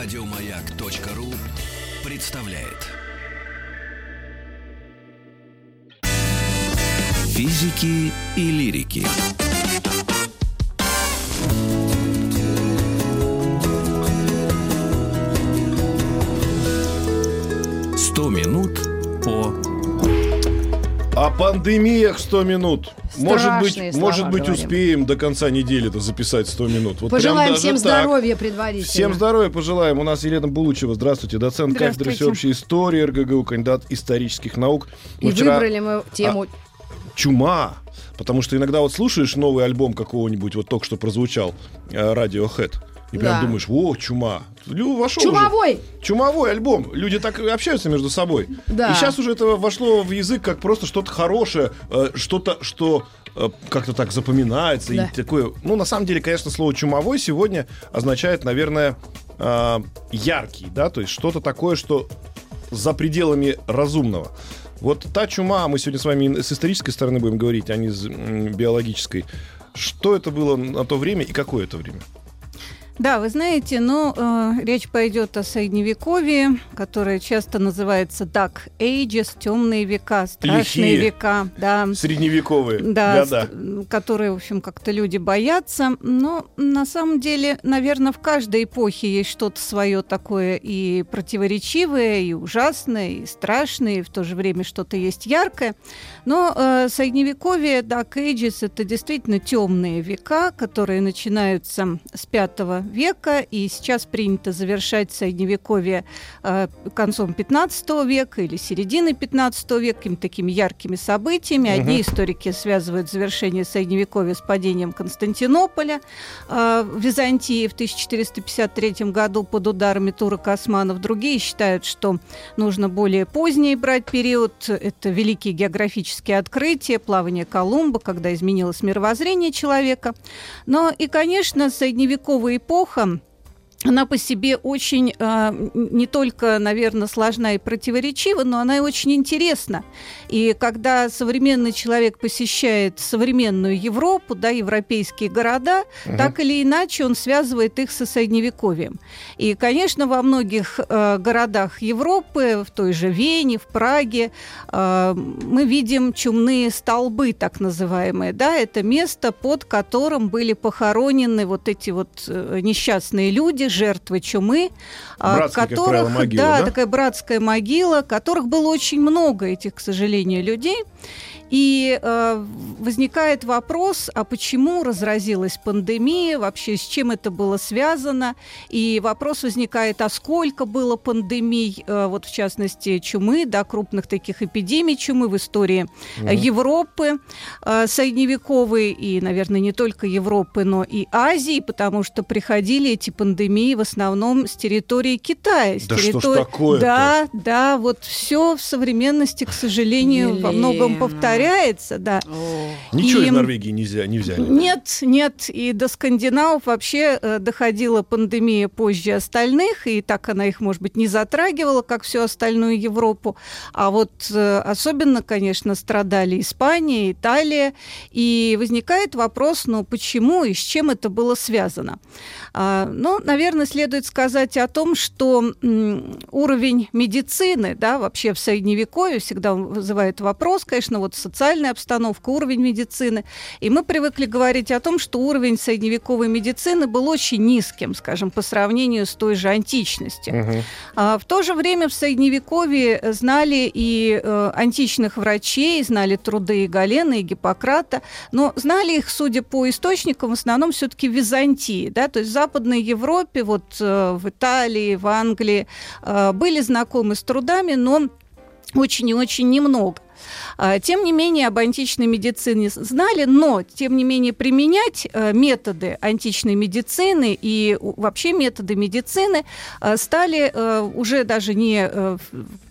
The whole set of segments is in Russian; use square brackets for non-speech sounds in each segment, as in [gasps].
Радиомаяк.ру представляет. Физики и лирики. Сто минут по О пандемиях 100 минут. Может быть, слова может быть говорим. успеем до конца недели это записать 100 минут. Вот Пожелаем всем так. здоровья предварительно. Всем здоровья пожелаем. У нас Елена Булычева. Здравствуйте. Доцент кафедры Здравствуйте. всеобщей истории РГГУ, кандидат исторических наук. И Мы вчера- выбрали мы тему Чума. Потому что иногда вот слушаешь новый альбом какого-нибудь, вот только что прозвучал, э, Radiohead, и прям Да. думаешь, о, чума. Лю, вошел уже. «Чумовой». Чумовой альбом. Люди так общаются между собой. Да. И сейчас уже это вошло в язык как просто что-то хорошее, э, что-то, что э, как-то так запоминается. Да. И такое. Ну, на самом деле, конечно, слово чумовой сегодня означает, наверное, э, яркий, да, то есть что-то такое, что за пределами разумного. Вот та чума, мы сегодня с вами с исторической стороны будем говорить, а не с биологической. Что это было на то время и какое это время? Да, вы знаете, ну, э, речь пойдет о средневековье, которое часто называется Dark Ages, темные века, страшные Лихие. века, да. Средневековые Да, года. которые, в общем, как-то люди боятся. Но на самом деле, наверное, в каждой эпохе есть что-то свое такое и противоречивое, и ужасное, и страшное, и в то же время что-то есть яркое. Но э, средневековье, Dark Ages, это действительно темные века, которые начинаются с V века, и сейчас принято завершать средневековье э, концом 15 века или серединой 15 века какими-то такими яркими событиями. Одни историки связывают завершение средневековья с падением Константинополя э, в Византии в 1453 году под ударами турок османов. Другие считают, что нужно более поздний брать период. Это великие географические открытия, плавание Колумба, когда изменилось мировоззрение человека. Но и, конечно, средневековая эпоха Горохом она по себе очень э, не только, наверное, сложна и противоречива, но она и очень интересна. И когда современный человек посещает современную Европу, да, европейские города, так или иначе он связывает их со средневековьем. И, конечно, во многих э, городах Европы, в той же Вене, в Праге, э, мы видим чумные столбы, так называемые. Да, это место, под которым были похоронены вот эти вот э, несчастные люди, жертвы чумы, а, Братская, как которых, правило, могила, да, да? такая братская могила, которых было очень много этих, к сожалению, людей. И э, возникает вопрос, а почему разразилась пандемия, вообще с чем это было связано? И вопрос возникает, а сколько было пандемий, э, вот в частности чумы, да, крупных таких эпидемий чумы в истории э, Европы, э, средневековой и, наверное, не только Европы, но и Азии, потому что приходили эти пандемии в основном с территории Китая. с Да что ж территории- такое-то? Да, да, вот все в современности, к сожалению, во многом Елена. Повторяется, да. Ничего И- из Норвегии нельзя, не взяли. Нет, нет, и до скандинавов вообще э, доходила пандемия позже остальных, и так она их, может быть, не затрагивала, как всю остальную Европу. А вот э, особенно, конечно, страдали Испания, Италия, и возникает вопрос, ну почему и с чем это было связано? А, ну, наверное, следует сказать о том, что уровень медицины, да, вообще в Средневековье всегда вызывает вопрос, конечно, вот социальная обстановка, уровень медицины. И мы привыкли говорить о том, что уровень средневековой медицины был очень низким, скажем, по сравнению с той же античностью. Мгм. А в то же время в Средневековье знали и э, античных врачей, знали труды и Галена, и Гиппократа, но знали их, судя по источникам, в основном все-таки в Византии, да, то есть в Западной Европе, вот э, в Италии, в Англии э, были знакомы с трудами, но очень и очень немного. А, Тем не менее, об античной медицине знали, но, тем не менее, применять э, методы античной медицины и вообще методы медицины э, стали э, уже даже не в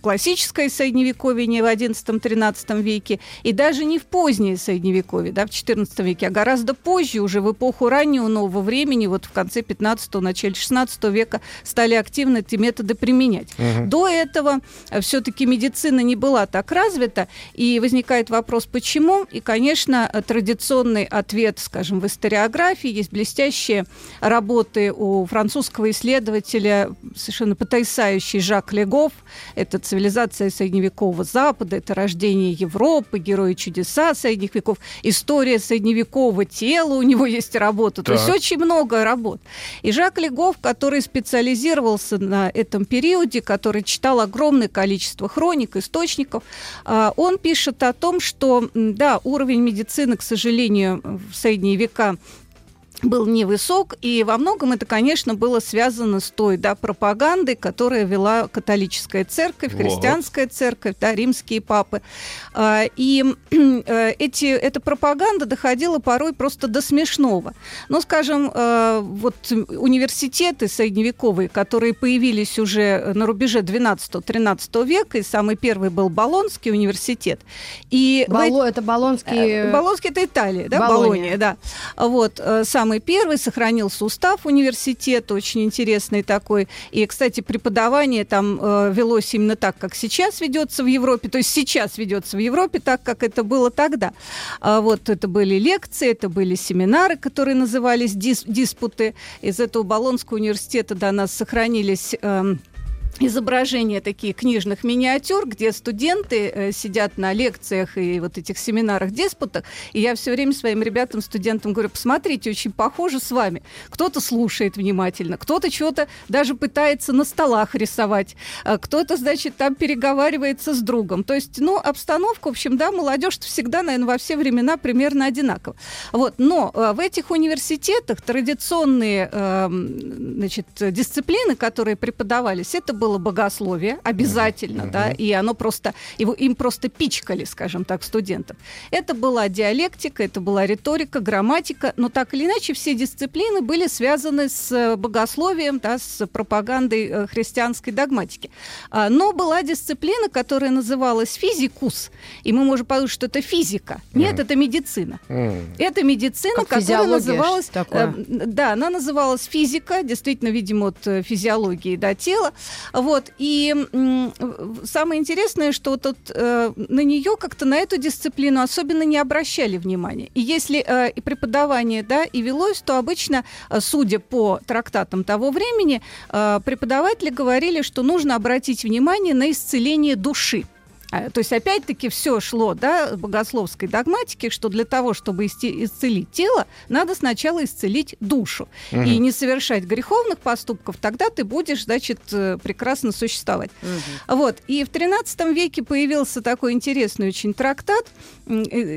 классическое средневековье, не в XI-XIII веке, и даже не в позднее средневековье, да, в XIV веке, а гораздо позже, уже в эпоху раннего нового времени, вот в конце 15-го, начале 16 века, стали активно эти методы применять. До этого все-таки медицина не была так развита, И возникает вопрос, почему? И, конечно, традиционный ответ, скажем, в историографии есть блестящие работы у французского исследователя, совершенно потрясающий Жак Легов. Это цивилизация средневекового Запада, это рождение Европы, герои чудеса средних веков, история средневекового тела, у него есть работа. Так. То есть очень много работ. И Жак Легов, который специализировался на этом периоде, который читал огромное количество хроник, источников, а, он пишет о том, что, да, уровень медицины, к сожалению, в средние века был невысок, и во многом это, конечно, было связано с той да, пропагандой, которая вела католическая церковь, христианская церковь, да, римские папы. А, и э, эти, эта пропаганда доходила порой просто до смешного. Ну, скажем, э, вот университеты средневековые, которые появились уже на рубеже 12-13 века, и самый первый был Болонский университет. И Боло, это Болонский... Э, Болонский – это Италия, да, Болония, Болония да. Вот, сам самый первый, сохранился устав университета, очень интересный такой. И, кстати, преподавание там э, велось именно так, как сейчас ведется в Европе, то есть сейчас ведется в Европе так, как это было тогда. А вот это были лекции, это были семинары, которые назывались дис диспуты. Из этого Болонского университета до нас сохранились... Э, изображения такие книжных миниатюр, где студенты э, сидят на лекциях и вот этих семинарах, диспутах, и я все время своим ребятам, студентам говорю, посмотрите, очень похоже с вами. Кто-то слушает внимательно, кто-то чего-то даже пытается на столах рисовать, а кто-то, значит, там переговаривается с другом. То есть, ну, обстановка, в общем, да, молодежь всегда, наверное, во все времена примерно одинакова. Вот, но э, в этих университетах традиционные, э, значит, дисциплины, которые преподавались, это был было богословие обязательно, mm-hmm. да, и оно просто, его, им просто пичкали, скажем так, студентов. Это была диалектика, это была риторика, грамматика, но так или иначе все дисциплины были связаны с э, богословием, да, с пропагандой э, христианской догматики. А, но была дисциплина, которая называлась физикус, и мы можем подумать, что это физика. Нет, mm-hmm. это медицина. Mm-hmm. Это медицина, как которая называлась... Такое. Э, да, она называлась физика, действительно, видимо, от физиологии до тела. Вот, и самое интересное, что тут э, на нее как-то на эту дисциплину особенно не обращали внимания. И если э, и преподавание, да, и велось, то обычно, э, судя по трактатам того времени, э, преподаватели говорили, что нужно обратить внимание на исцеление души. А, то есть, опять-таки, все шло, да, богословской догматики, что для того, чтобы исцелить тело, надо сначала исцелить душу. Угу. И не совершать греховных поступков, тогда ты будешь, значит, э, прекрасно существовать. Угу. Вот. И в XIII веке появился такой интересный очень трактат,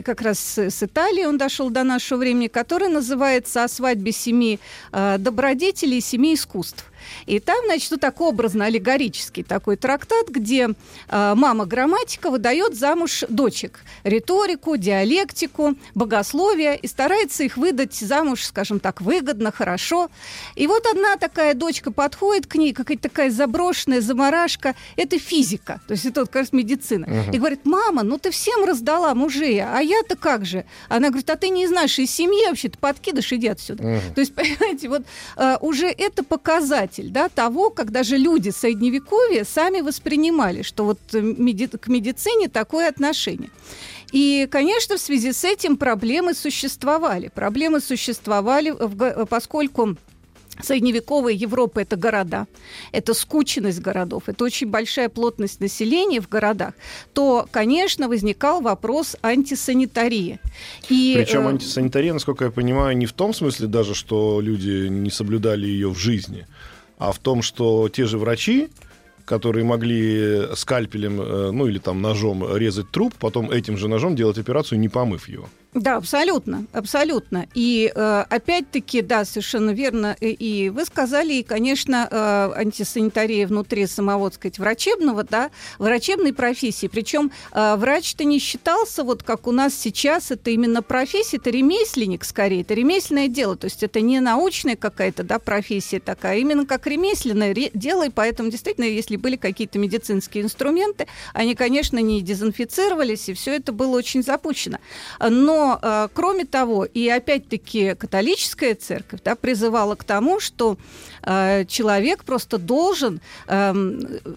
как раз с Италии он дошел до нашего времени, который называется «О свадьбе семи э, добродетелей и семи искусств». И там, значит, вот так образно-аллегорический такой трактат, где э, мама-грамматика выдает замуж дочек. Риторику, диалектику, богословие, и старается их выдать замуж, скажем так, выгодно, хорошо. И вот одна такая дочка подходит к ней, какая-то такая заброшенная заморашка. Это физика, то есть это вот раз медицина. Uh-huh. И говорит, мама, ну ты всем раздала мужей, а я-то как же? Она говорит, а ты не из нашей семьи вообще, ты подкидыш, иди отсюда. Uh-huh. То есть, [laughs] понимаете, вот э, уже это показать показатель да, того, как даже люди Средневековья сами воспринимали, что вот э, меди- к медицине такое отношение. И, конечно, в связи с этим проблемы существовали. Проблемы существовали, поскольку Средневековая Европа – это города, это скученность городов, это очень большая плотность населения в городах, то, конечно, возникал вопрос антисанитарии. И, Причем э, антисанитария, насколько я понимаю, не в том смысле даже, что люди не соблюдали ее в жизни, а в том, что те же врачи, которые могли скальпелем, э, ну или там ножом резать труп, потом этим же ножом делать операцию, не помыв его. Да, абсолютно, абсолютно. И э, опять-таки, да, совершенно верно. И вы сказали, и, конечно, э, антисанитария внутри самого, так сказать, врачебного, да, врачебной профессии. Причем э, врач-то не считался, вот как у нас сейчас, это именно профессия, это ремесленник скорее, это ремесленное дело. То есть это не научная какая-то, да, профессия такая, а именно как ремесленное дело. И поэтому действительно, если были какие-то медицинские инструменты, они, конечно, не дезинфицировались, и все это было очень запущено. Но Э, кроме того, и опять-таки католическая церковь да, призывала к тому, что э, человек просто должен э,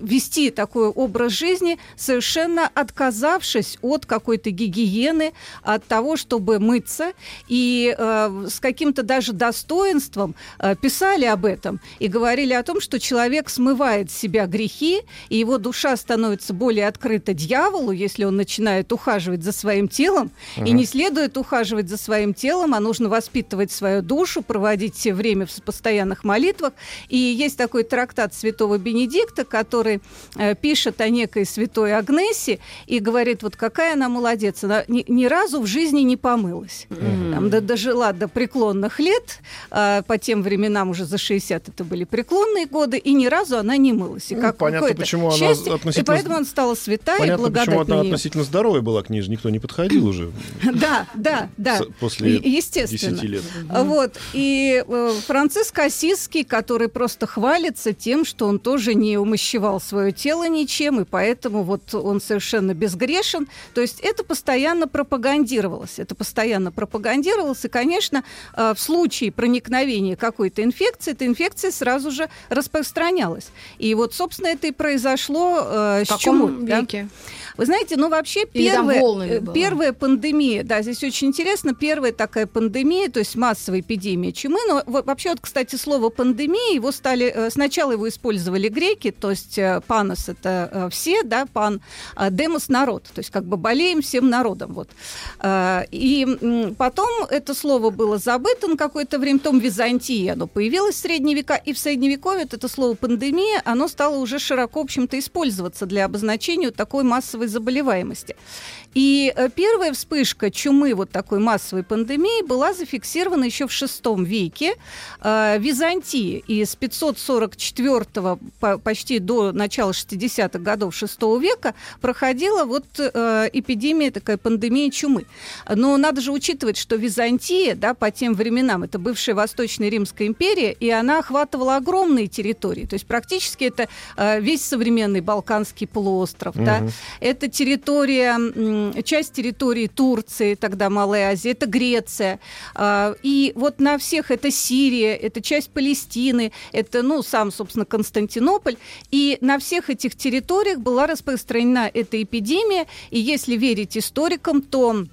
вести такой образ жизни, совершенно отказавшись от какой-то гигиены, от того, чтобы мыться, и э, с каким-то даже достоинством э, писали об этом и говорили о том, что человек смывает с себя грехи, и его душа становится более открыта дьяволу, если он начинает ухаживать за своим телом, uh-huh. и не следует ухаживать за своим телом, а нужно воспитывать свою душу, проводить все время в постоянных молитвах. И есть такой трактат святого Бенедикта, который э, пишет о некой святой Агнессе и говорит, вот какая она молодец, она ни, ни разу в жизни не помылась. Uh-huh. Там, до, дожила до преклонных лет, э, по тем временам уже за 60 это были преклонные годы, и ни разу она не мылась. И ну, как понятно, почему счастье, она относительно... И поэтому она стала святая понятно, и благодать почему она относительно здоровая была к ней же никто не подходил уже. [laughs] Да, да, да. После Естественно. 10 лет. Вот. И э, Франциск Осиский, который просто хвалится тем, что он тоже не умощевал свое тело ничем, и поэтому вот он совершенно безгрешен. То есть это постоянно пропагандировалось. Это постоянно пропагандировалось. И, конечно, э, в случае проникновения какой-то инфекции, эта инфекция сразу же распространялась. И вот, собственно, это и произошло э, с чумой. Веке? Да? Вы знаете, ну вообще первая, первая пандемия, да, здесь очень интересно, первая такая пандемия, то есть массовая эпидемия чумы, но вообще вот, кстати, слово пандемия, его стали, э, сначала его использовали греки, то есть э, панос это э, все, да, пан, а демос народ, то есть как бы болеем всем народом, вот. И потом это слово было забыто на какое-то время, потом Византии оно появилось в средние века, и в средневековье это слово пандемия, оно стало уже широко, в общем-то, использоваться для обозначения такой массовой массовой заболеваемости. И э, первая вспышка чумы, вот такой массовой пандемии, была зафиксирована еще в VI веке э, в Византии. И с 544 по, почти до начала 60-х годов VI века проходила вот э, эпидемия, такая пандемия чумы. Но надо же учитывать, что Византия, да, по тем временам, это бывшая Восточная Римская империя, и она охватывала огромные территории. То есть практически это весь современный Балканский полуостров, угу. да, это территория часть территории Турции, тогда Малая Азия, это Греция. А, и вот на всех это Сирия, это часть Палестины, это, ну, сам, собственно, Константинополь. И на всех этих территориях была распространена эта эпидемия. И если верить историкам, то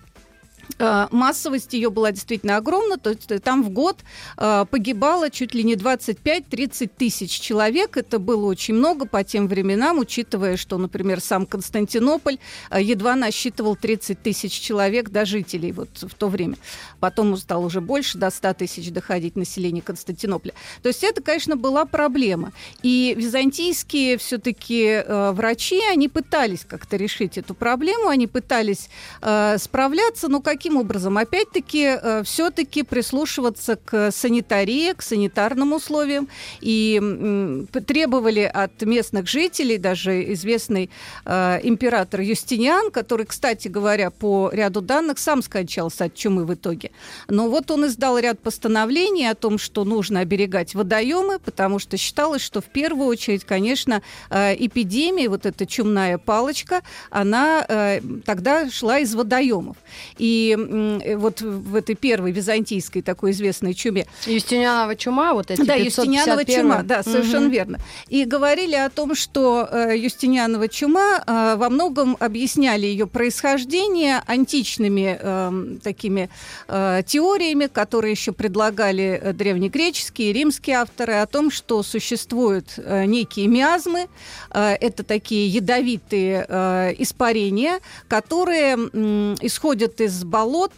массовость ее была действительно огромна, то есть там в год э, погибало чуть ли не 25-30 тысяч человек. Это было очень много по тем временам, учитывая, что, например, сам Константинополь э, едва насчитывал 30 тысяч человек до жителей вот в то время. Потом стало уже больше, до 100 тысяч доходить население Константинополя. То есть это, конечно, была проблема. И византийские все-таки врачи, они пытались как-то решить эту проблему, они пытались справляться, но как каким образом? Опять-таки, э, все-таки прислушиваться к санитарии, к санитарным условиям и требовали от местных жителей, даже известный э, император Юстиниан, который, кстати говоря, по ряду данных сам скончался от чумы в итоге. Но вот он издал ряд постановлений о том, что нужно оберегать водоемы, потому что считалось, что в первую очередь, конечно, э, эпидемия, вот эта чумная палочка, она э, тогда шла из водоемов. И Э, вот в этой первой византийской такой известной чуме. Юстинианова чума, вот эти Да, Юстинианова чума, да, совершенно угу. верно. И говорили о том, что э, Юстинианова чума э, во многом объясняли ее происхождение античными э, такими э, теориями, которые еще предлагали древнегреческие и римские авторы о том, что существуют э, некие миазмы, э, это такие ядовитые э, испарения, которые э, исходят из болот.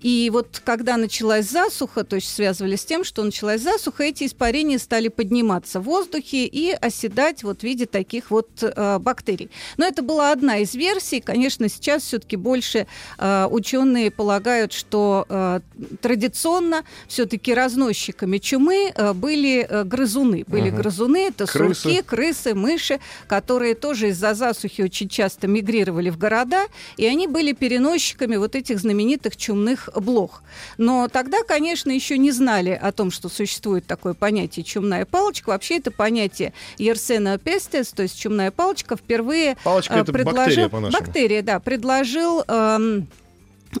И вот когда началась засуха, то есть связывали с тем, что началась засуха, эти испарения стали подниматься в воздухе и оседать вот в виде таких вот э, бактерий. Но это была одна из версий. Конечно, сейчас все-таки больше э, ученые полагают, что э, традиционно все-таки разносчиками чумы э, были э, грызуны. Были угу. грызуны, это крысы. сурки, крысы, мыши, которые тоже из-за засухи очень часто мигрировали в города, и они были переносчиками вот этих знаменитых знаменитых чумных блох. Но тогда, конечно, еще не знали о том, что существует такое понятие чумная палочка. Вообще это понятие Ерсена пестес, то есть чумная палочка, впервые палочка э, предложил... Бактерия, бактерия, да, предложил... Эм,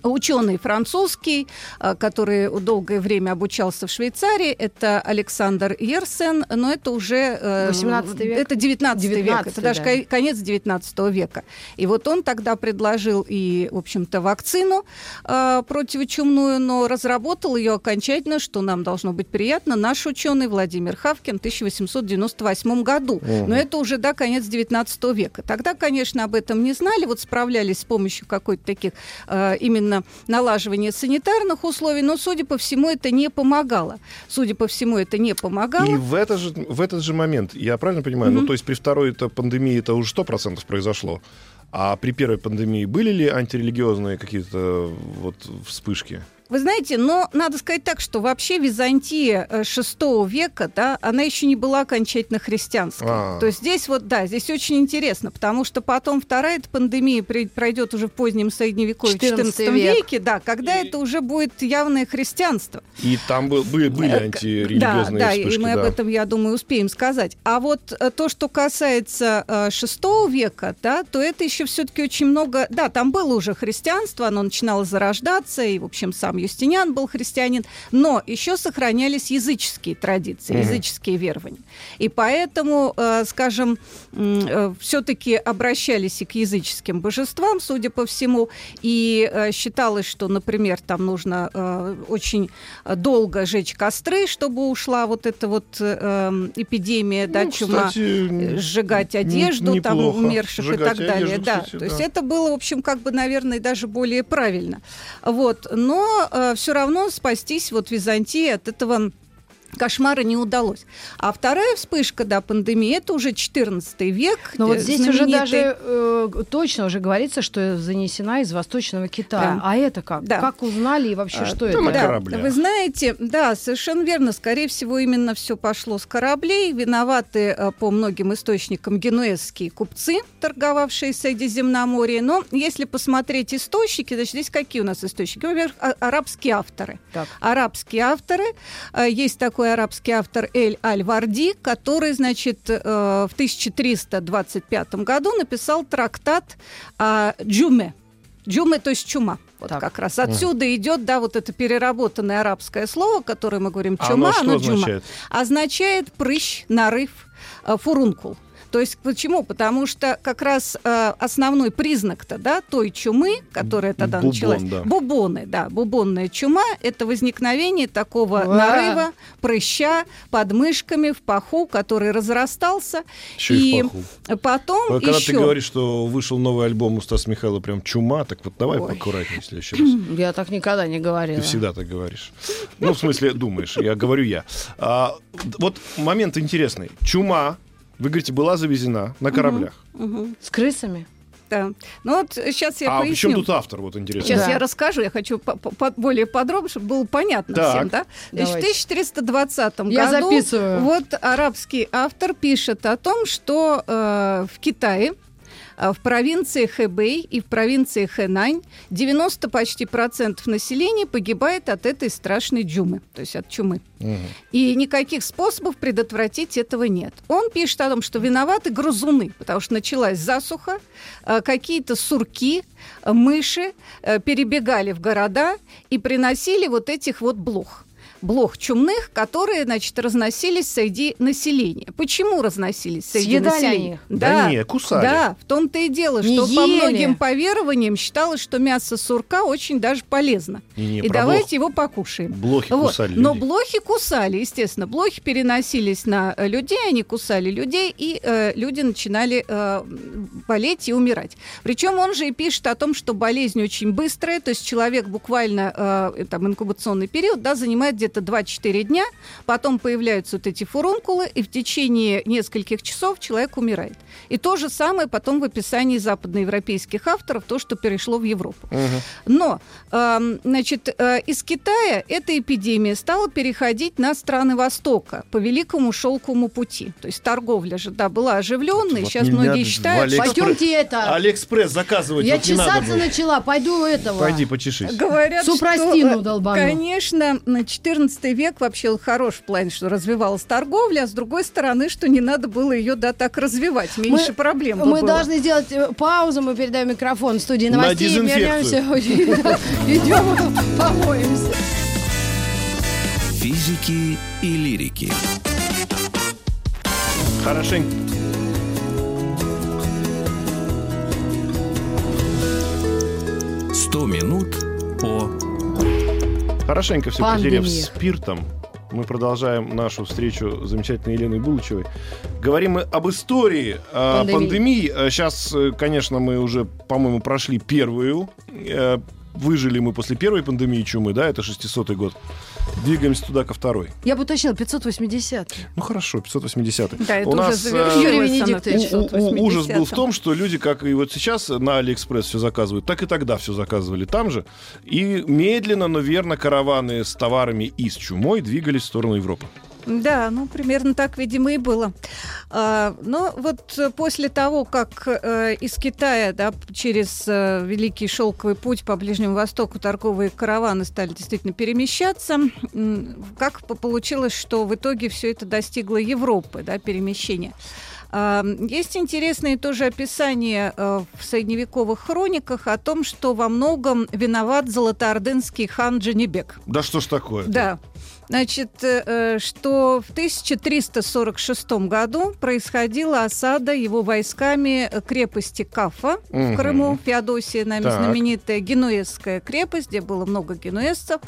Ученый французский, э, который долгое время обучался в Швейцарии, это Александр Ерсен, но это уже... э, 18 век? Это 19 век, 19, это даже да. ко- конец 19 века. И вот он тогда предложил и, в общем-то, вакцину э, противочумную, но разработал ее окончательно, что нам должно быть приятно, наш ученый Владимир Хавкин в 1898 году. Мгм. Но это уже, да, конец 19 века. Тогда, конечно, об этом не знали, вот справлялись с помощью какой-то таких э, именно налаживания санитарных условий, но, судя по всему, это не помогало. Судя по всему, это не помогало. И в, это же, в этот же момент, я правильно понимаю, ну то есть при второй это пандемии это уже 100% произошло, а при первой пандемии были ли антирелигиозные какие-то вот вспышки? Вы знаете, но надо сказать так, что вообще Византия э, VI века, да, она еще не была окончательно христианской. А. То есть здесь вот, да, здесь очень интересно, потому что потом вторая эта пандемия при- пройдет уже в позднем Средневековье, в 14 XIV век. веке, да, когда это уже будет явное христианство. И там был- были, были Э, антирелигиозные да, вспышки, да, и мы об да. этом, я думаю, успеем сказать. А вот э, то, что касается э, VI века, да, то это еще все-таки очень много... Да, там было уже христианство, оно начинало зарождаться, и, в общем, сам Юстиниан был христианин, но еще сохранялись языческие традиции, Мгм. языческие верования. И поэтому, э, скажем, все-таки обращались и к языческим божествам, судя по всему, и э, считалось, что, например, там нужно э, очень долго жечь костры, чтобы ушла вот эта вот э, эм, эпидемия, да, Ну, чума, кстати, э, сжигать одежду там неплохо. умерших и Сжигать так далее. одежду, да, кстати, то есть да. это было, в общем, как бы, наверное, даже более правильно. Вот, но все равно спастись вот Византии от этого кошмара не удалось. А вторая вспышка, да, пандемии, это уже 14 век. Но вот э, здесь уже даже э, точно уже говорится, что занесена из Восточного Китая. Да. А это как? Да. Как узнали и вообще А, что это? на кораблях. Вы знаете, да, совершенно верно. Скорее всего, именно все пошло с кораблей. Виноваты э, по многим источникам генуэзские купцы, торговавшие Средиземноморье. Но если посмотреть источники, значит, здесь какие у нас источники? Во-первых, а- арабские авторы. Так. Арабские авторы. Э, Есть такой арабский автор Эль Аль-Варди, который, значит, э, в 1325 году написал трактат о Джуме. Джуме, то есть чума. Вот Так. как раз отсюда идет, да, вот это переработанное арабское слово, которое мы говорим чума, оно что джума, означает? означает прыщ, нарыв, э, фурункул. То есть почему? Потому что как раз э, основной признак-то, да, той чумы, которая тогда Бубон, началась, да. бубоны, да, бубонная чума, это возникновение такого Уа. нарыва, прыща под мышками в паху, который разрастался. Еще и в паху. потом Вот Когда еще... ты говоришь, что вышел новый альбом у Стаса Михайлова, прям чума, так вот давай Ой. поаккуратнее в следующий раз. [clears throat] Я так никогда не говорила. Ты всегда так говоришь. Ну, в смысле, думаешь, я говорю я. А, вот момент интересный. Чума, вы говорите, была завезена на кораблях. Мгм, С крысами? да. Ну вот сейчас я а поясню. чем тут автор, вот интересно? Сейчас Да. я расскажу, я хочу по- по- более подробно, чтобы было понятно Так. всем, да? В Давайте. 1420 Я году записываю. вот арабский автор пишет о том, что э, в Китае в провинции Хэбэй и в провинции Хэнань 90 почти процентов населения погибает от этой страшной джумы, то есть от чумы. И никаких способов предотвратить этого нет. Он пишет о том, что виноваты грызуны, потому что началась засуха, э, какие-то сурки, мыши э, перебегали в города и приносили вот этих вот блох блох чумных, которые, значит, разносились среди населения. Почему разносились среди Съедали населения? их? Да не, кусали. Да, в том-то и дело, Не что по ели. многим поверованиям считалось, что мясо сурка очень даже полезно. Не-не, и про давайте его покушаем. Блохи Вот. кусали Но людей. блохи кусали, естественно. Блохи переносились на э, людей, они кусали людей, и э, люди начинали э, болеть и умирать. Причем он же и пишет о том, что болезнь очень быстрая, то есть человек буквально, э, там, инкубационный период, да, занимает где-то 2-4 дня, потом появляются вот эти фурункулы, и в течение нескольких часов человек умирает. И то же самое потом в описании западноевропейских авторов, то, что перешло в Европу. Мгм. Но, эм, значит, э, из Китая эта эпидемия стала переходить на страны Востока по Великому Шелковому пути. То есть торговля же, да, была оживленной. Вот Сейчас многие считают. Пойдемте это. Алиэкспресс заказывать Я вот чесаться начала. Пойду этого. Пойди почешись. Говорят, Супрастину что, э, долбану. конечно, на 14 14 век вообще хорош в плане, что развивалась торговля, а с другой стороны, что не надо было ее, да, так развивать, меньше Мы- проблем Мы было. должны сделать э, паузу, мы передаем микрофон в студии На новостей. дезинфекцию. Вернемся, [laughs] идем, помоемся. Физики и лирики. Хорошенько. Сто минут по... Хорошенько все Пандемия. потеряв спиртом. Мы продолжаем нашу встречу с замечательной Еленой Булычевой. Говорим мы об истории э, Пандемии. пандемии. Сейчас, конечно, мы уже, по-моему, прошли первую. Э, выжили мы после первой пандемии чумы, да, это 600 год. Двигаемся туда ко второй. Я бы уточнила, 580. Ну хорошо, 580 Да, это У уже нас, э, Юрий Венедиктович. ужас был в 580-м. том, что люди, как и вот сейчас на Алиэкспресс все заказывают, так и тогда все заказывали там же. И медленно, но верно караваны с товарами и с чумой двигались в сторону Европы. Да, ну примерно так, видимо, и было. А, но вот э, после того, как э, из Китая да, через э, Великий Шелковый путь по Ближнему Востоку торговые караваны стали действительно перемещаться, как по- получилось, что в итоге все это достигло Европы, да, перемещения. А, Есть интересные тоже описания э, в средневековых хрониках о том, что во многом виноват золотоордынский хан Джанибек. Да что ж такое? Да. Значит, э, что в 1346 году происходила осада его войсками крепости Кафа Мгм. в Крыму, Феодосия, нами Так. знаменитая генуэзская крепость, где было много генуэзцев.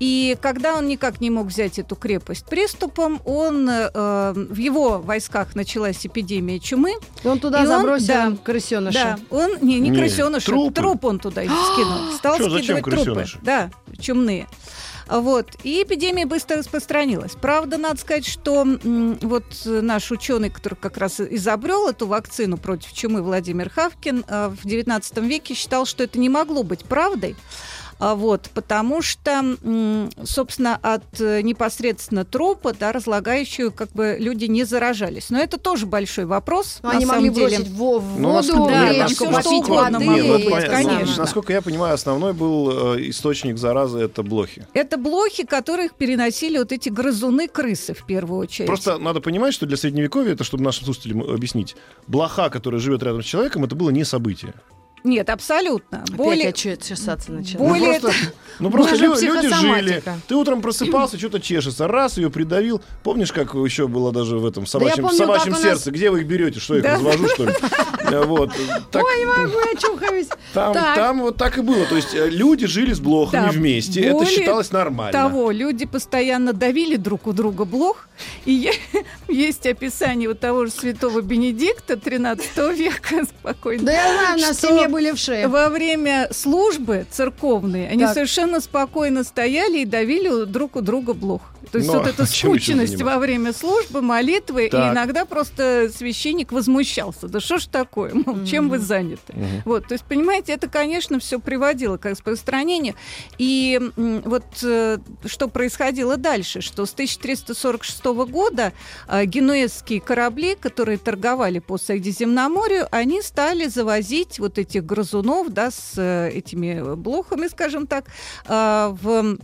И когда он никак не мог взять эту крепость приступом, он э, в его войсках началась эпидемия чумы. И он туда И он- забросил да, крысеныша. Да, он не, не Не, крысеныша, трупы. труп он туда скинул. [gasps] Стал зачем скидывать трупы. Да, чумные. Вот. И эпидемия быстро распространилась. Правда, надо сказать, что вот э, наш ученый, который как раз изобрел эту вакцину против чумы Владимир Хавкин, э, в XIX веке считал, что это не могло быть правдой. А Вот, потому что, собственно, от э, непосредственно трупа, да, разлагающую, как бы люди не заражались. Но это тоже большой вопрос. Ну, на Они самом могли деле. бросить в Ну, воду, насколько- да, речку, попить что угодно воды. Нет, быть, ну, понятно. конечно. Ну, Насколько я понимаю, основной был э, источник заразы это блохи. Это блохи, которых переносили вот эти грызуны-крысы в первую очередь. Просто надо понимать, что для средневековья, это чтобы нашим слушателям объяснить, блоха, которая живет рядом с человеком, это было не событие. Нет, абсолютно. Опять Более... я чесаться начала. Ну Более просто, ну, просто же лю- люди жили. Ты утром просыпался, что-то чешется. Раз ее придавил. Помнишь, как еще было даже в этом собачьем, помню, собачьем у нас- сердце? Где вы их берете? Что, я их Да. развожу, что ли? [laughs] Э, Вот. Так, Ой, не могу, я чухаюсь. Там, Так. там вот так и было. То есть э, люди жили с блохами Да, вместе. Это считалось нормально. того, люди постоянно давили друг у друга блох. И [laughs] есть описание вот того же святого Бенедикта 13 [laughs] века спокойно. Да я знаю, у нас в семье были вши. Во время службы церковные они Так. совершенно спокойно стояли и давили друг у друга блох. То есть Ну, вот эта [laughs] заниматься? во время службы, молитвы, Так. и иногда просто священник возмущался. Да что ж такое? [laughs] Мол, чем вы заняты? Мгм. Вот, то есть, понимаете, это, конечно, все приводило к распространению. И вот э, что происходило дальше, что с 1346 года э, генуэзские корабли, которые торговали по Средиземноморью, они стали завозить вот этих грызунов, да, с э, этими блохами, скажем так, в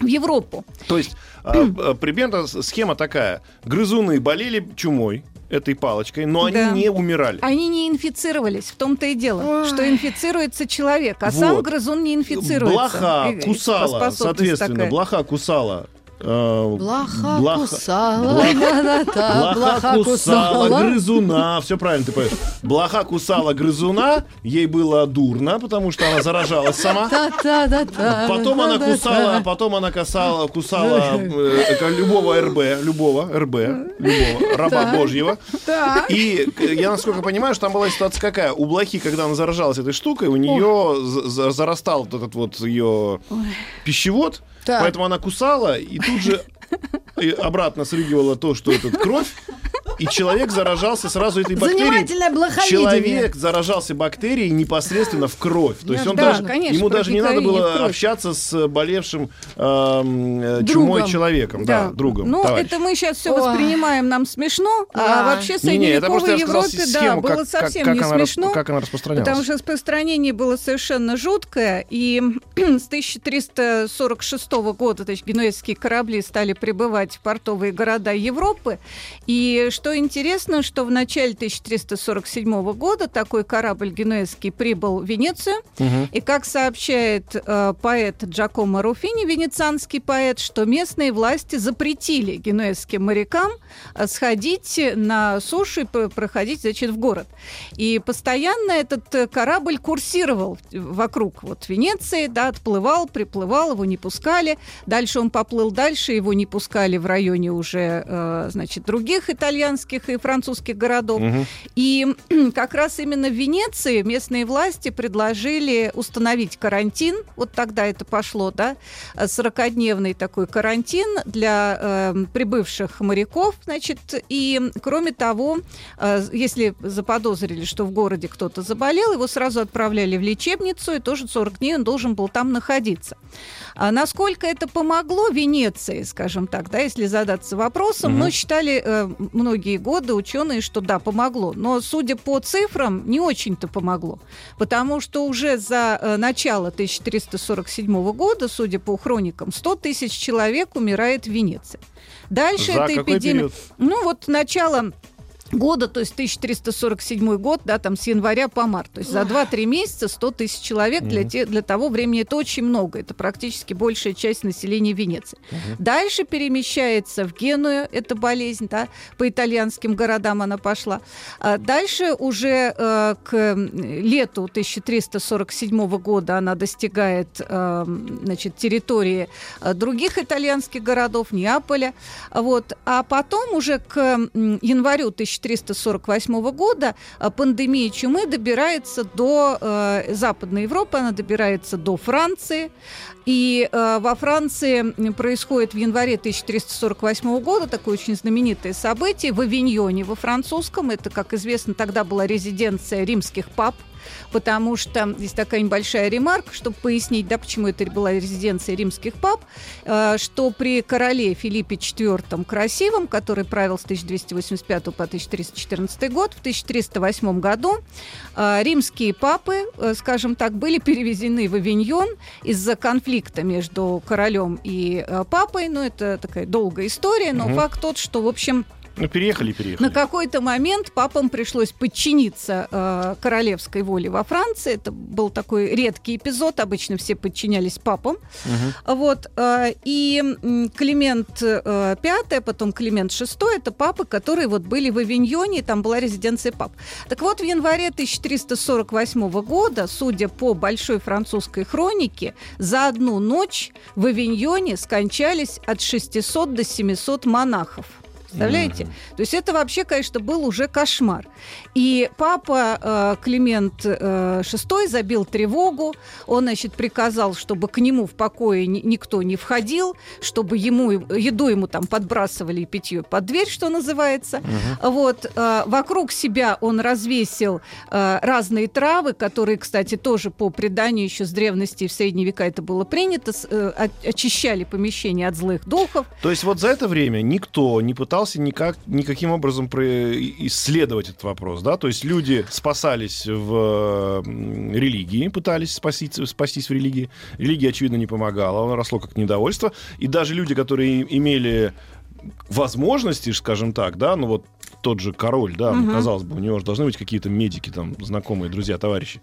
в Европу. То есть а, примерно схема такая. Грызуны болели чумой, этой палочкой, но они Да. не умирали. Они не инфицировались, в том-то и дело, Ой. что инфицируется человек, а сам Вот. грызун не инфицируется. Блоха И- кусала, соответственно, такая. блоха кусала. Э, Блоха блоха- кусала, блоха- [laughs] да-да-да, Блоха кусала грызуна, все правильно ты поешь. Блоха кусала грызуна, ей было дурно, потому что она заражалась сама. Та-та-да-та, Потом она кусала, потом она касала, кусала э, как любого РБ, любого РБ, любого раба. Божьего. И э, я насколько понимаю, что там была ситуация какая? У блохи, когда она заражалась этой штукой, у нее за- за- зарастал вот этот вот ее пищевод, Так. поэтому она кусала и тут же э, обратно срыгивала то, что этот кровь, И человек заражался сразу этой бактерией. Занимательное блоховидение. Человек заражался бактерией непосредственно в кровь. То есть он Да, даже, конечно, ему даже не надо было общаться с болевшим эм, э, чумой Другом. человеком, да, другом. Ну, товарищем. это мы сейчас все воспринимаем нам смешно, Да. а вообще в средневековой Европе, да, схему, было как, как- совсем как не она, смешно. как она распространялась. Потому что распространение было совершенно жуткое, и [clears throat] с 1346 года то есть, генуэзские корабли стали прибывать в портовые города Европы. И что интересно, что в начале 1347 года такой корабль генуэзский прибыл в Венецию, Мгм. и как сообщает э, поэт Джакомо Руфини, венецианский поэт, что местные власти запретили генуэзским морякам э, сходить на сушу и пр- проходить, значит, в город. И постоянно этот э, корабль курсировал вокруг вот Венеции, да, отплывал, приплывал, его не пускали. Дальше он поплыл дальше, его не пускали в районе уже, э, значит, других итальянских и французских городов. Мгм. И [clears throat] как раз именно в Венеции местные власти предложили установить карантин. Вот тогда это пошло, да, 40-дневный такой карантин для э, прибывших моряков, значит. И, кроме того, э, если заподозрили, что в городе кто-то заболел, его сразу отправляли в лечебницу, и тоже 40 дней он должен был там находиться. А насколько это помогло Венеции, скажем так, да, если задаться вопросом, Мгм. ну, считали э, многие годы ученые, что да, помогло. Но, судя по цифрам, не очень-то помогло. Потому что уже за э, начало 1347 года, судя по хроникам, 100 тысяч человек умирает в Венеции. Дальше За эта эпидемия... период? Ну, вот начало года, то есть 1347 год, да, там с января по март. То есть за 2-3 месяца 100 тысяч человек для, те, для того времени это очень много. Это практически большая часть населения Венеции. Дальше перемещается в Геную эта болезнь, да, по итальянским городам она пошла. А дальше уже э, к лету 1347 года она достигает э, значит, территории э, других итальянских городов, Неаполя. Вот. А потом уже к январю 1348 года э, пандемия чумы добирается до э, Западной Европы, она добирается до Франции. И э, во Франции происходит в январе 1348 года такое очень знаменитое событие в Авиньоне, во французском. Это, как известно, тогда была резиденция римских пап потому что здесь такая небольшая ремарка, чтобы пояснить, да, почему это была резиденция римских пап, э, что при короле Филиппе IV Красивом, который правил с 1285 по 1314 год, в 1308 году э, римские папы, э, скажем так, были перевезены в Авиньон из-за конфликта между королем и папой. Ну, это такая долгая история, но Мгм. факт тот, что, в общем, Ну, переехали, переехали. на какой-то момент папам пришлось подчиниться э, королевской воле во Франции. Это был такой редкий эпизод. Обычно все подчинялись папам. Мгм. Вот, э, и Климент э, V, потом Климент VI, это папы, которые вот были в Авиньоне, и там была резиденция пап. Так вот, в январе 1348 года, судя по большой французской хронике, за одну ночь в Авиньоне скончались от 600 до 700 монахов. Представляете? То есть это вообще, конечно, был уже кошмар. И папа э, Климент э, VI забил тревогу. Он, значит, приказал, чтобы к нему в покое ни- никто не входил, чтобы ему еду ему там подбрасывали и питье под дверь, что называется. Вот э, вокруг себя он развесил э, разные травы, которые, кстати, тоже по преданию еще с древности в средние века это было принято, э, очищали помещение от злых духов. То есть вот за это время никто не пытался никак, никаким образом исследовать этот вопрос, да? То есть люди спасались в религии, пытались спастись, спастись в религии. Религия, очевидно, не помогала, оно росло как недовольство. И даже люди, которые имели возможности, скажем так, да, ну вот тот же король, да, Мгм. казалось бы, у него же должны быть какие-то медики, там, знакомые, друзья, товарищи.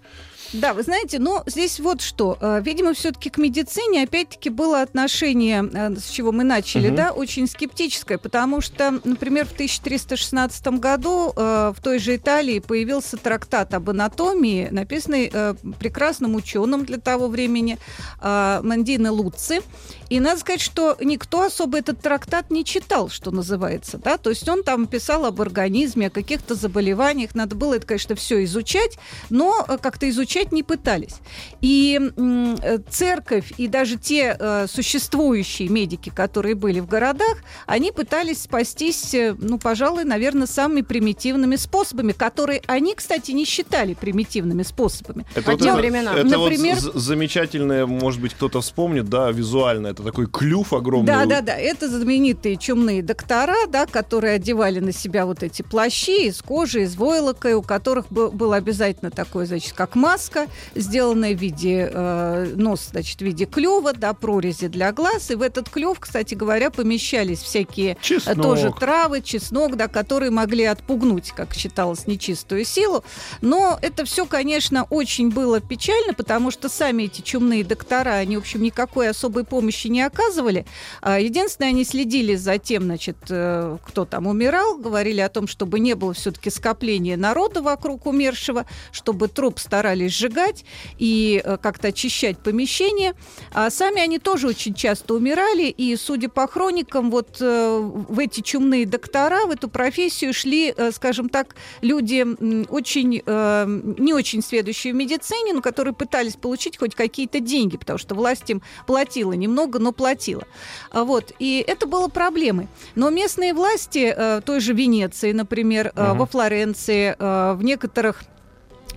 Да, вы знаете, но здесь вот что. Э, Видимо, все-таки к медицине, опять-таки, было отношение, э, с чего мы начали, Мгм. да, очень скептическое, потому что, например, в 1316 году э, в той же Италии появился трактат об анатомии, написанный прекрасным ученым для того времени Мандино Луци. И надо сказать, что никто особо этот трактат не читал, что называется, да, то есть он там писал об организме, о каких-то заболеваниях, надо было это, конечно, все изучать, но э, как-то изучать не пытались. И э, церковь и даже те э, существующие медики, которые были в городах, они пытались спастись, ну, пожалуй, наверное, самыми примитивными способами, которые они, кстати, не считали примитивными способами. Это По вот это- временам. Это Например- вот замечательное, может быть, кто-то вспомнит, да, визуально. Это такой клюв огромный. Да, да, да. Это знаменитые чумные доктора, да, которые одевали на себя вот эти плащи из кожи, из войлока, и у которых был, обязательно такой, значит, как маска, сделанная в виде э, нос, значит, в виде клюва, да, прорези для глаз. И в этот клюв, кстати говоря, помещались всякие э, Чеснок. тоже травы, чеснок, да, которые могли отпугнуть, как считалось, нечистую силу. Но это все, конечно, очень было печально, потому что сами эти чумные доктора, они, в общем, никакой особой помощи не оказывали. А, Единственное, они следили за тем, значит, э, кто там умирал, говорили о том, чтобы не было все-таки скопления народа вокруг умершего, чтобы труп старались сжигать и э, как-то очищать помещение. А сами они тоже очень часто умирали, и, судя по хроникам, вот э, в эти чумные доктора, в эту профессию шли, скажем так, люди очень, не очень сведущие в медицине, но которые пытались получить хоть какие-то деньги, потому что власть им платила немного, но платила. А Вот. И это было проблемой. Но местные власти э, той же Венеции, например, Мгм. во Флоренции, э, в некоторых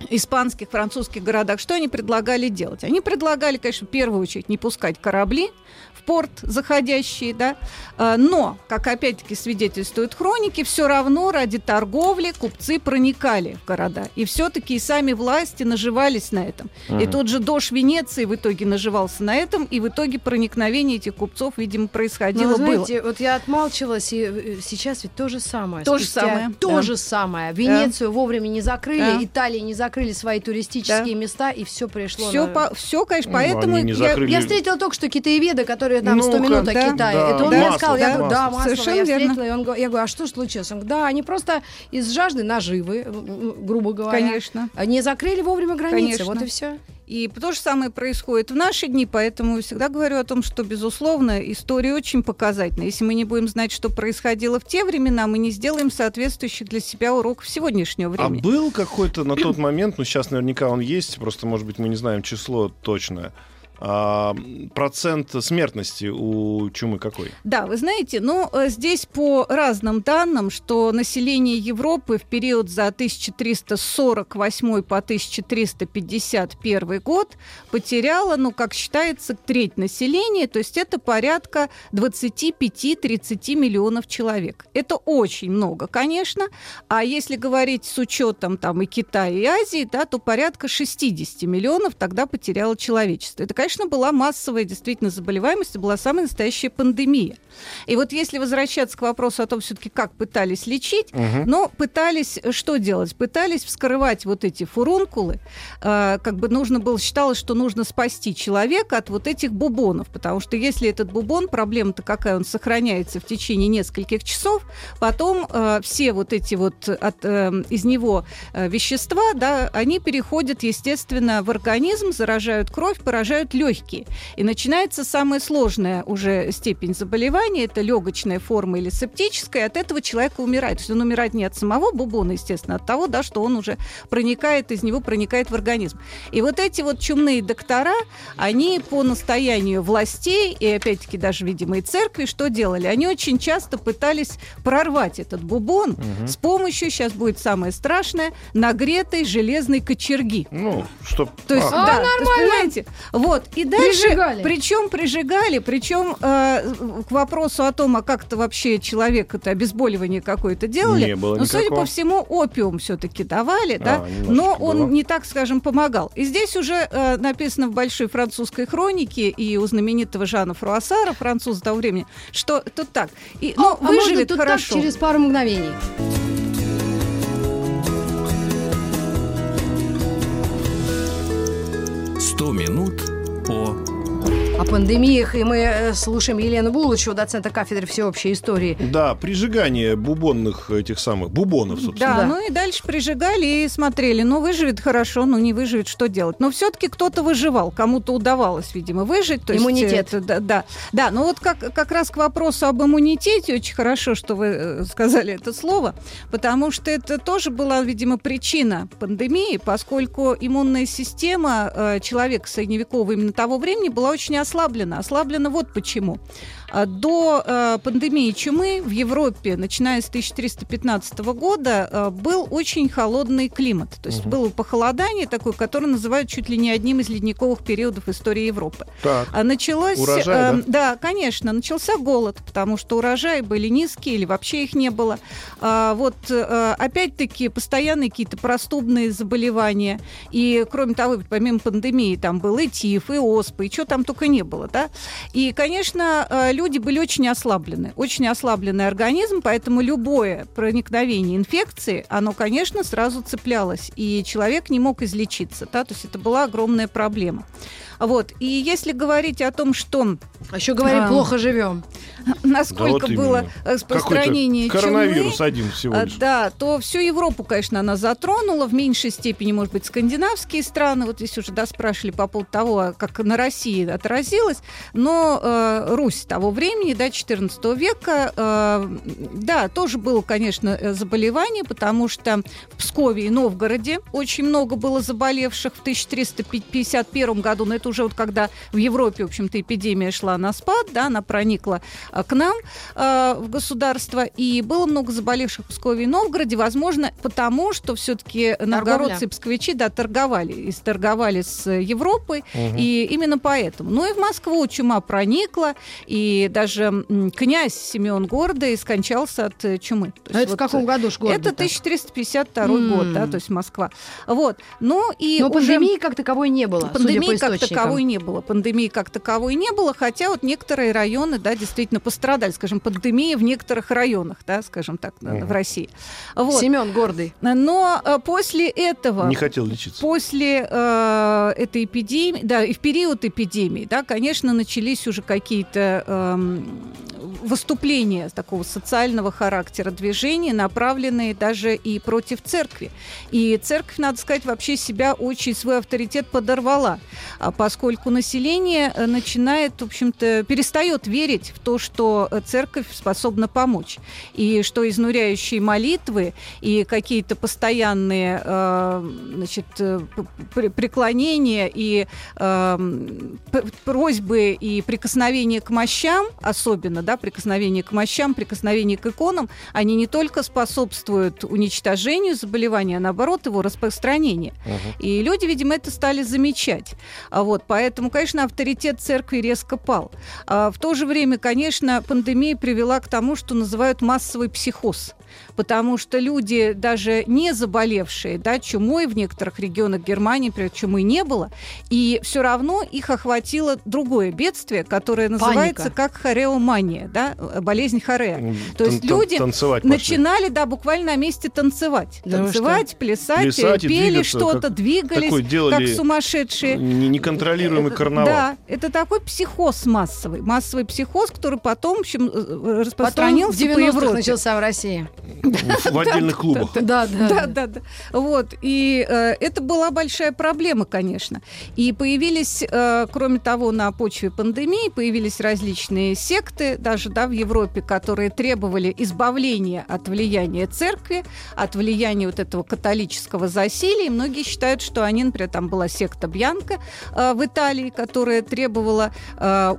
испанских, французских городах, что они предлагали делать? Они предлагали, конечно, в первую очередь не пускать корабли порт заходящие, да, Э, но, как опять-таки свидетельствуют хроники, все равно ради торговли купцы проникали в города. И все-таки и сами власти наживались на этом. И Мгм. тот же Дож Венеции в итоге наживался на этом, и в итоге проникновение этих купцов, видимо, Ну, происходило, было. знаете, вот я отмалчивалась, и э, сейчас ведь то же самое. То же самое, То да. же самое. Венецию вовремя не закрыли, Да. Италии не закрыли свои туристические места, и все пришло Все, на... все, конечно, Ну, поэтому я- закрыли. Я встретила только что китаеведа, который там 100 Ну-ка. минут о Да, Китае. да, Это он да. мне масло, рассказал, я да, говорю, да, масло. масло. Совершенно Я встретила, и он, я говорю, а что случилось? Он говорит, да, они просто из жажды наживы, грубо говоря, Конечно. не закрыли вовремя границы, Конечно. вот и все. И то же самое происходит в наши дни, поэтому всегда говорю о том, что, безусловно, история очень показательна. Если мы не будем знать, что происходило в те времена, мы не сделаем соответствующих для себя уроков сегодняшнего А времени. был какой-то на тот момент, ну сейчас наверняка он есть, просто, может быть, мы не знаем число точное, а, процент смертности у чумы какой? Да, вы знаете, ну, э, здесь по разным данным, что население Европы в период за 1348 по 1351 год потеряло, ну, как считается, треть населения, то есть это порядка 25-30 миллионов человек. Это очень много, конечно, а если говорить с учетом там и Китая, и Азии, да, то порядка 60 миллионов тогда потеряло человечество. Это, конечно, была массовая действительно заболеваемость, была самая настоящая пандемия. И вот если возвращаться к вопросу о том, все-таки как пытались лечить, Мгм. но пытались э, что делать? Пытались вскрывать вот эти фурункулы. Э, как бы нужно было, считалось, что нужно спасти человека от вот этих бубонов, потому что если этот бубон, проблема-то какая, он сохраняется в течение нескольких часов, потом э, все вот эти вот от, э, из него э, вещества, да, они переходят, естественно, в организм, заражают кровь, поражают легкие. И начинается самая сложная уже степень заболевания, это легочная форма или септическая, и от этого человек умирает. То есть он умирает не от самого бубона, естественно, а от того, да, что он уже проникает, из него проникает в организм. И вот эти вот чумные доктора, они по настоянию властей, и опять-таки даже, видимо, и церкви, что делали? Они очень часто пытались прорвать этот бубон с помощью, сейчас будет самое страшное, нагретой железной кочерги. Ну, чтоб... То есть, а, да, то есть, понимаете, вот, и дальше, Прижигали. причем прижигали, причем э, к вопросу о том, а как это вообще человек это обезболивание какое-то делали, Не было но, судя никакого. по всему, опиум все-таки давали, А, да, но он было. не так, скажем, помогал. И здесь уже э, написано в большой французской хронике и у знаменитого Жана Фруассара, француза того времени, что тут так. И, ну, а можно выживет тут хорошо. так через пару мгновений? «Сто минут по о пандемиях, и мы э, слушаем Елену Булычеву, доцента кафедры всеобщей истории. Да, прижигание бубонных этих самых, бубонов, собственно. Да, Да. ну и дальше прижигали и смотрели. Ну, выживет хорошо, ну не выживет, что делать? Но все-таки кто-то выживал, кому-то удавалось, видимо, выжить. То есть, Иммунитет. это, да, да, да, ну вот как, как раз к вопросу об иммунитете, очень хорошо, что вы э, сказали это слово, потому что это тоже была, видимо, причина пандемии, поскольку иммунная система э, человека средневекового именно того времени была очень ослаблена. Ослаблена вот почему. А До э, пандемии чумы в Европе, начиная с 1315 года, э, был очень холодный климат. То есть Мгм. было похолодание такое, которое называют чуть ли не одним из ледниковых периодов истории Европы. Так. А началось... Урожай, э, да, конечно, начался голод, потому что урожаи были низкие или вообще их не было. А, вот, э, опять-таки, постоянные какие-то простудные заболевания. И, кроме того, помимо пандемии, там был и тиф, и оспа, и что там только не было, да? И, конечно, люди были очень ослаблены. Очень ослабленный организм, поэтому любое проникновение инфекции, оно, конечно, сразу цеплялось. И человек не мог излечиться, да? То есть это была огромная проблема. Вот. И если говорить о том, что А еще говорим, А. плохо живем. насколько вот было именно. распространение Какой-то коронавирус чумы, один всего а, лишь. Да, то всю Европу, конечно, она затронула, в меньшей степени, может быть, скандинавские страны. Вот здесь уже да, спрашивали по поводу того, а как на России отразилось. Но э, Русь того времени, да, 14 века, э, да, тоже было, конечно, э, заболевание, потому что в Пскове и Новгороде очень много было заболевших в 1351 году, но это уже вот когда в Европе, в общем-то, эпидемия шла на спад, да, она проникла а, к нам э, в государство, и было много заболевших в Пскове и Новгороде, возможно, потому что все-таки новгородцы и псковичи, да, торговали, и торговали с Европой, Мгм. и именно поэтому. Ну и в Москву чума проникла, и даже князь Симеон Гордый скончался от э, чумы. То А есть это в вот, каком году ж год? Это 1352 год, да, то есть Москва. Вот. Ну и Но уже... пандемии как таковой не было, Пандемии судя по как. Таковой не было. Пандемии как таковой не было, хотя вот некоторые районы, да, действительно пострадали, скажем, пандемия в некоторых районах, да, скажем так, Мгм. в России. Вот. Семен гордый. Но э, после этого Не хотел лечиться. После э, этой эпидемии, да, и в период эпидемии, да, конечно, начались уже какие-то эм, выступления такого социального характера движения, направленные даже и против церкви. И церковь, надо сказать, вообще себя очень свой авторитет подорвала, а поскольку население э, начинает, в общем-то, перестает верить в то, что э, церковь способна помочь, и что изнуряющие молитвы и какие-то постоянные э, значит, преклонения и э, п- просьбы и прикосновения к мощам, особенно, да, прикосновение к мощам, прикосновение к иконам, они не только способствуют уничтожению заболевания, а наоборот его распространению. Мгм. И люди, видимо, это стали замечать. А Вот, поэтому, конечно, авторитет церкви резко пал. А в то же время, конечно, пандемия привела к тому, что называют массовый психоз. Потому что люди, даже не заболевшие да, чумой в некоторых регионах Германии, например, чумы не было, и все равно их охватило другое бедствие, которое называется как хореомания, да, болезнь Хорея. То есть люди. Начинали, да, буквально на месте танцевать. Да танцевать, плясать, Плясать пели что-то, двигались, как сумасшедшие. Не- Неконтролируемый Это- карнавал. Да, это такой психоз массовый. Массовый психоз, который потом, в общем, э, Потом в распространился по 90-х Европе. начался в России. В отдельных клубах. Да, да. Да, да. Вот. И э, это была большая проблема, конечно. И появились, э, кроме того, на почве пандемии, появились различные секты, даже да, в Европе, которые требовали избавления от влияния церкви, от влияния вот этого католического засилия. И многие считают, что они, например, там была секта Бьянка э, в Италии, которая требовала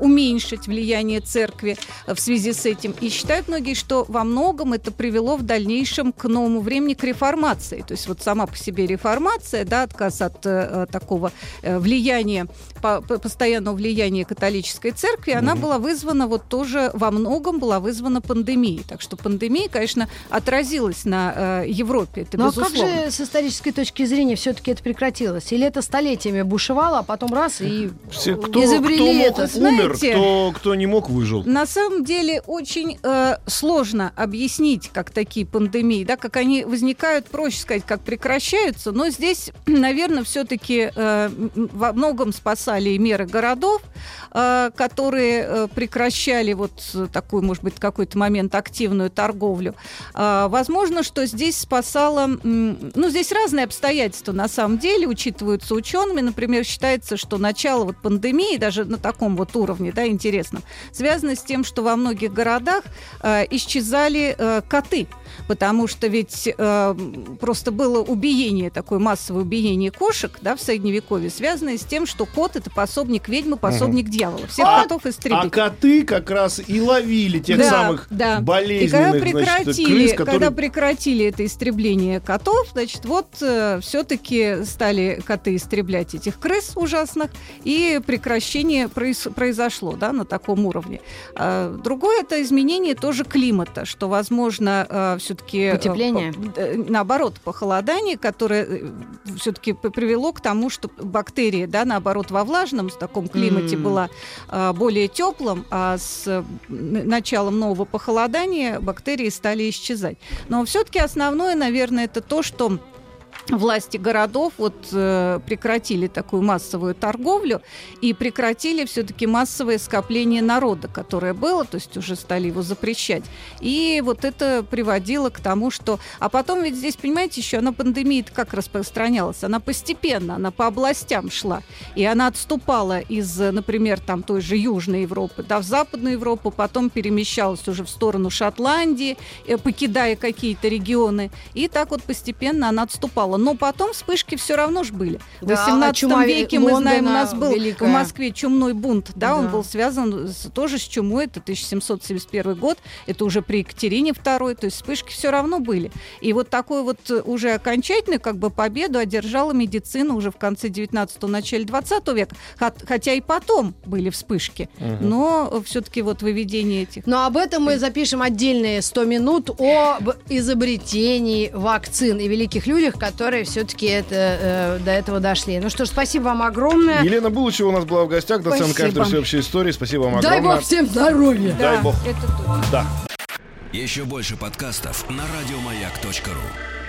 уменьшить влияние церкви в связи с этим. И считают многие, что во многом это привело в дальнейшем к новому времени, к реформации. То есть вот сама по себе реформация, да, отказ от э, такого э, влияния, по- по- постоянного влияния католической церкви, она Мгм. была вызвана вот тоже во многом была вызвана пандемией. Так что пандемия, конечно, отразилась на э, Европе. Это Ну а безусловно. как же с исторической точки зрения все-таки это прекратилось? Или это столетиями бушевало, а потом раз и Все, кто, изобрели кто мог, это? умер, знаете. кто, кто не мог, выжил. На самом деле очень э, сложно объяснить, как такие пандемии, да, как они возникают, проще сказать, как прекращаются. Но здесь, [clears throat] наверное, все-таки во многом спасали и меры городов, э, которые э, прекращали вот э, такую, может быть, какой-то момент активную торговлю. А, Возможно, что здесь спасало... Ну, здесь разные обстоятельства на самом деле учитываются учеными. Например, считается, что начало вот пандемии, даже на таком вот уровне, да, интересном, связано с тем, что во многих городах э, исчезали э, коты. Потому что ведь э, просто было убиение, такое массовое убиение кошек да, в Средневековье, связанное с тем, что кот это пособник ведьмы, пособник дьявола. Всех А- котов А истребить. коты как раз и ловили тех Да, самых да. И когда болезненных значит, прекратили, крыс, когда которые... прекратили это истребление котов, значит, вот все-таки стали коты истреблять этих крыс ужасных, и прекращение произ- произошло, да, на таком уровне. А, другое это изменение тоже климата, что, возможно, все-таки Потепление? наоборот похолодание, которое все-таки привело к тому, что бактерии, да, наоборот, во влажном с таком климате М. была а, более теплым, а с э, началом нового похолодания бактерии стали исчезать. Но все-таки основное, наверное, это то, что власти городов вот э, прекратили такую массовую торговлю и прекратили все-таки массовое скопление народа, которое было, то есть уже стали его запрещать. И вот это приводило к тому, что... А потом ведь здесь, понимаете, еще она пандемия как распространялась? Она постепенно, она по областям шла. И она отступала из, например, там той же Южной Европы, да, в Западную Европу, потом перемещалась уже в сторону Шотландии, э, покидая какие-то регионы. И так вот постепенно она отступала. Но потом вспышки все равно же были. В Да, 18 чума веке мы знаем, у Лондона нас был великая. в Москве чумной бунт, да, он Да. был связан с- тоже с чумой, это 1771 год, это уже при Екатерине II, то есть вспышки все равно были. И вот такую вот э, уже окончательную как бы победу одержала медицина уже в конце 19-го, начале 20 века, Хот- хотя и потом были вспышки, но все-таки вот выведение этих Но об этом мы запишем отдельные 100 минут об изобретении вакцин и великих людях, которые все-таки это, э, до этого дошли. Ну что ж, спасибо вам огромное. Елена Булычева у нас была в гостях, доцент кафедры всеобщей истории. Спасибо вам Дай огромное. бог всем здоровья. Дай Да, бог. это точно. Да. Еще больше подкастов на радиомаяк.ру.